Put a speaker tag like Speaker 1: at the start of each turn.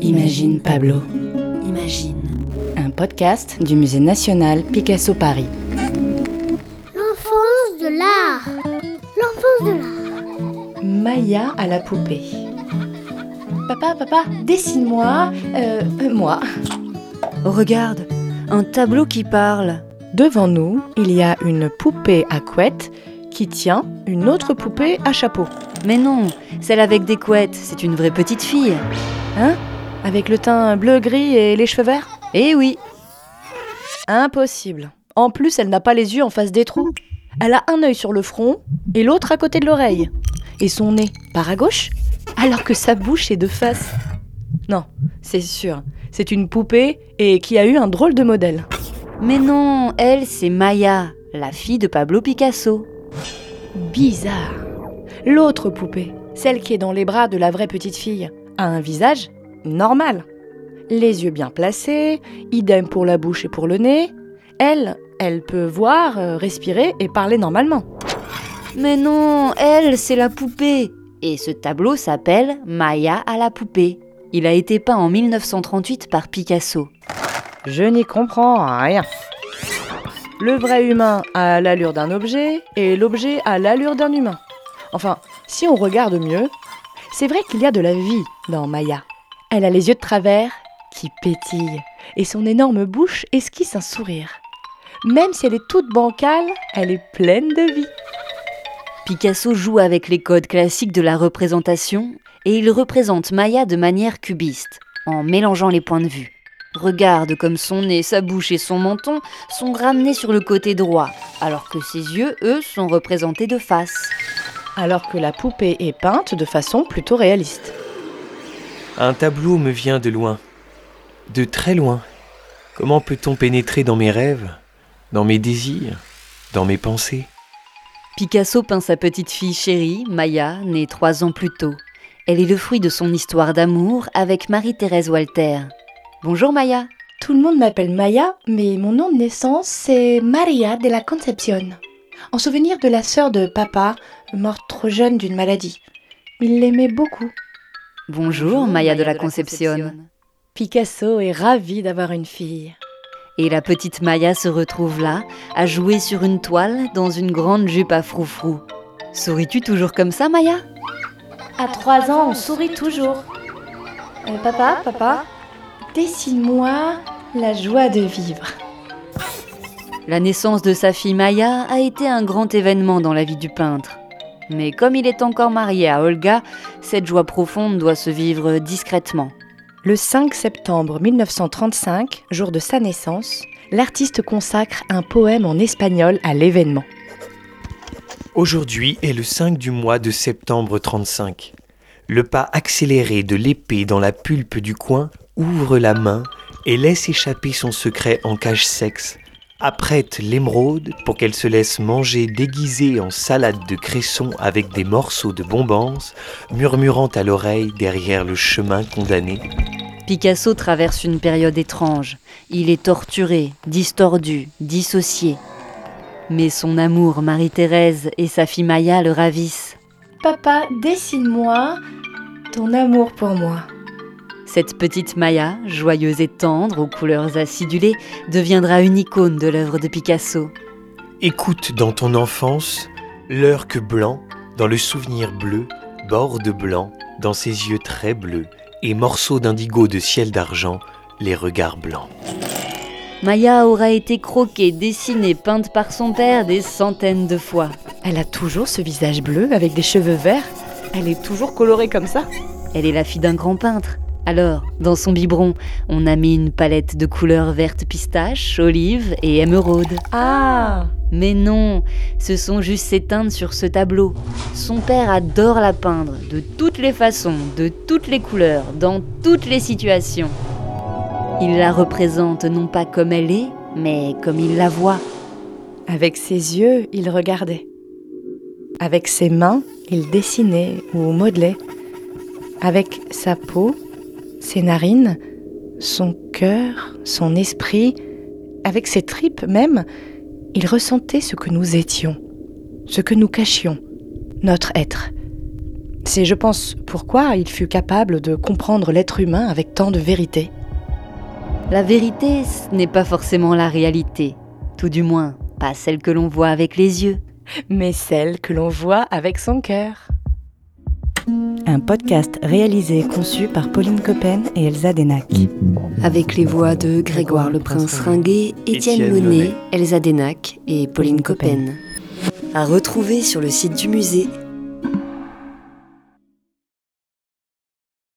Speaker 1: Imagine Pablo,
Speaker 2: Imagine.
Speaker 1: un podcast du Musée national Picasso Paris.
Speaker 3: L'enfance de l'art. L'enfance de l'art.
Speaker 1: Maya à la poupée. Papa, papa, dessine-moi, euh, euh, moi.
Speaker 2: Regarde, un tableau qui parle.
Speaker 1: Devant nous, il y a une poupée à couette qui tient une autre poupée à chapeau.
Speaker 2: Mais non, celle avec des couettes, c'est une vraie petite fille.
Speaker 1: Hein? Avec le teint bleu-gris et les cheveux verts
Speaker 2: Eh oui,
Speaker 1: Impossible. En plus, elle n'a pas les yeux en face des trous. Elle a un œil sur le front et l'autre à côté de l'oreille. Et son nez part à gauche, alors que sa bouche est de face. Non, c'est sûr. C'est une poupée et qui a eu un drôle de modèle.
Speaker 2: mais non, elle, c'est Maya, la fille de Pablo Picasso.
Speaker 1: Bizarre. L'autre poupée, celle qui est dans les bras de la vraie petite fille, a un visage normal. Les yeux bien placés, idem pour la bouche et pour le nez. Elle, elle peut voir, euh, respirer et parler normalement.
Speaker 2: Mais non, elle, c'est la poupée. Et ce tableau s'appelle Maya à la poupée. Il a été peint en 1938 par Picasso.
Speaker 1: Je n'y comprends rien. Le vrai humain a l'allure d'un objet et l'objet a l'allure d'un humain. Enfin, si on regarde mieux, c'est vrai qu'il y a de la vie dans Maya. Elle a les yeux de travers qui pétillent et son énorme bouche esquisse un sourire. Même si elle est toute bancale, elle est pleine de vie.
Speaker 2: Picasso joue avec les codes classiques de la représentation et il représente Maya de manière cubiste, en mélangeant les points de vue. Regarde comme son nez, sa bouche et son menton sont ramenés sur le côté droit, alors que ses yeux, eux, sont représentés de face.
Speaker 1: Alors que la poupée est peinte de façon plutôt réaliste.
Speaker 4: Un tableau me vient de loin, de très loin. Comment peut-on pénétrer dans mes rêves, dans mes désirs, dans mes pensées?
Speaker 2: Picasso peint sa petite fille chérie, Maya, née trois ans plus tôt. Elle est le fruit de son histoire d'amour avec Marie-Thérèse Walter. Bonjour Maya.
Speaker 1: Tout le monde m'appelle Maya, mais mon nom de naissance c'est Maria de la Concepción. En souvenir de la sœur de papa, morte trop jeune d'une maladie. Il l'aimait beaucoup.
Speaker 2: Bonjour, Maya de la Concepción.
Speaker 1: Picasso est ravi d'avoir une fille.
Speaker 2: Et la petite Maya se retrouve là, à jouer sur une toile dans une grande jupe à froufrou. Souris-tu toujours comme ça, Maya?
Speaker 1: À trois ans, on sourit toujours. Euh, papa, papa, dessine-moi la joie de vivre.
Speaker 2: La naissance de sa fille Maya a été un grand événement dans la vie du peintre. Mais comme il est encore marié à Olga, cette joie profonde doit se vivre discrètement.
Speaker 1: Le 5 septembre 1935, jour de sa naissance, l'artiste consacre un poème en espagnol à l'événement.
Speaker 4: Aujourd'hui est le 5 du mois de septembre 35. Le pas accéléré de l'épée dans la pulpe du coin ouvre la main et laisse échapper son secret en cage sexe. Apprête l'émeraude pour qu'elle se laisse manger déguisée en salade de cresson avec des morceaux de bombance, murmurant à l'oreille derrière le chemin condamné.
Speaker 2: Picasso traverse une période étrange. Il est torturé, distordu, dissocié. Mais son amour, Marie-Thérèse et sa fille Maya le ravissent.
Speaker 1: Papa, dessine-moi ton amour pour moi.
Speaker 2: Cette petite Maya, joyeuse et tendre, aux couleurs acidulées, deviendra une icône de l'œuvre de Picasso.
Speaker 4: Écoute dans ton enfance l'heure que blanc, dans le souvenir bleu, bord de blanc, dans ses yeux très bleus, et morceaux d'indigo de ciel d'argent, les regards blancs.
Speaker 2: Maya aura été croquée, dessinée, peinte par son père des centaines de fois.
Speaker 1: Elle a toujours ce visage bleu avec des cheveux verts. Elle est toujours colorée comme ça.
Speaker 2: Elle est la fille d'un grand peintre. Alors, dans son biberon, on a mis une palette de couleurs vertes pistache, olive et émeraude.
Speaker 1: Ah
Speaker 2: Mais non, ce sont juste ses teintes sur ce tableau. Son père adore la peindre, de toutes les façons, de toutes les couleurs, dans toutes les situations. Il la représente non pas comme elle est, mais comme il la voit.
Speaker 1: Avec ses yeux, il regardait. Avec ses mains, il dessinait ou modelait. Avec sa peau, ses narines, son cœur, son esprit, avec ses tripes même, il ressentait ce que nous étions, ce que nous cachions, notre être. C'est, je pense, pourquoi il fut capable de comprendre l'être humain avec tant de vérité.
Speaker 2: La vérité, ce n'est pas forcément la réalité, tout du moins pas celle que l'on voit avec les yeux.
Speaker 1: mais celle que l'on voit avec son cœur.
Speaker 5: Un podcast réalisé et conçu par Pauline Coppen et Elsa Denac.
Speaker 2: Avec les voix de Grégoire le Prince Ringuet, Étienne
Speaker 4: Monet.
Speaker 2: Elsa Denac et Pauline Coppen. À retrouver sur le site du musée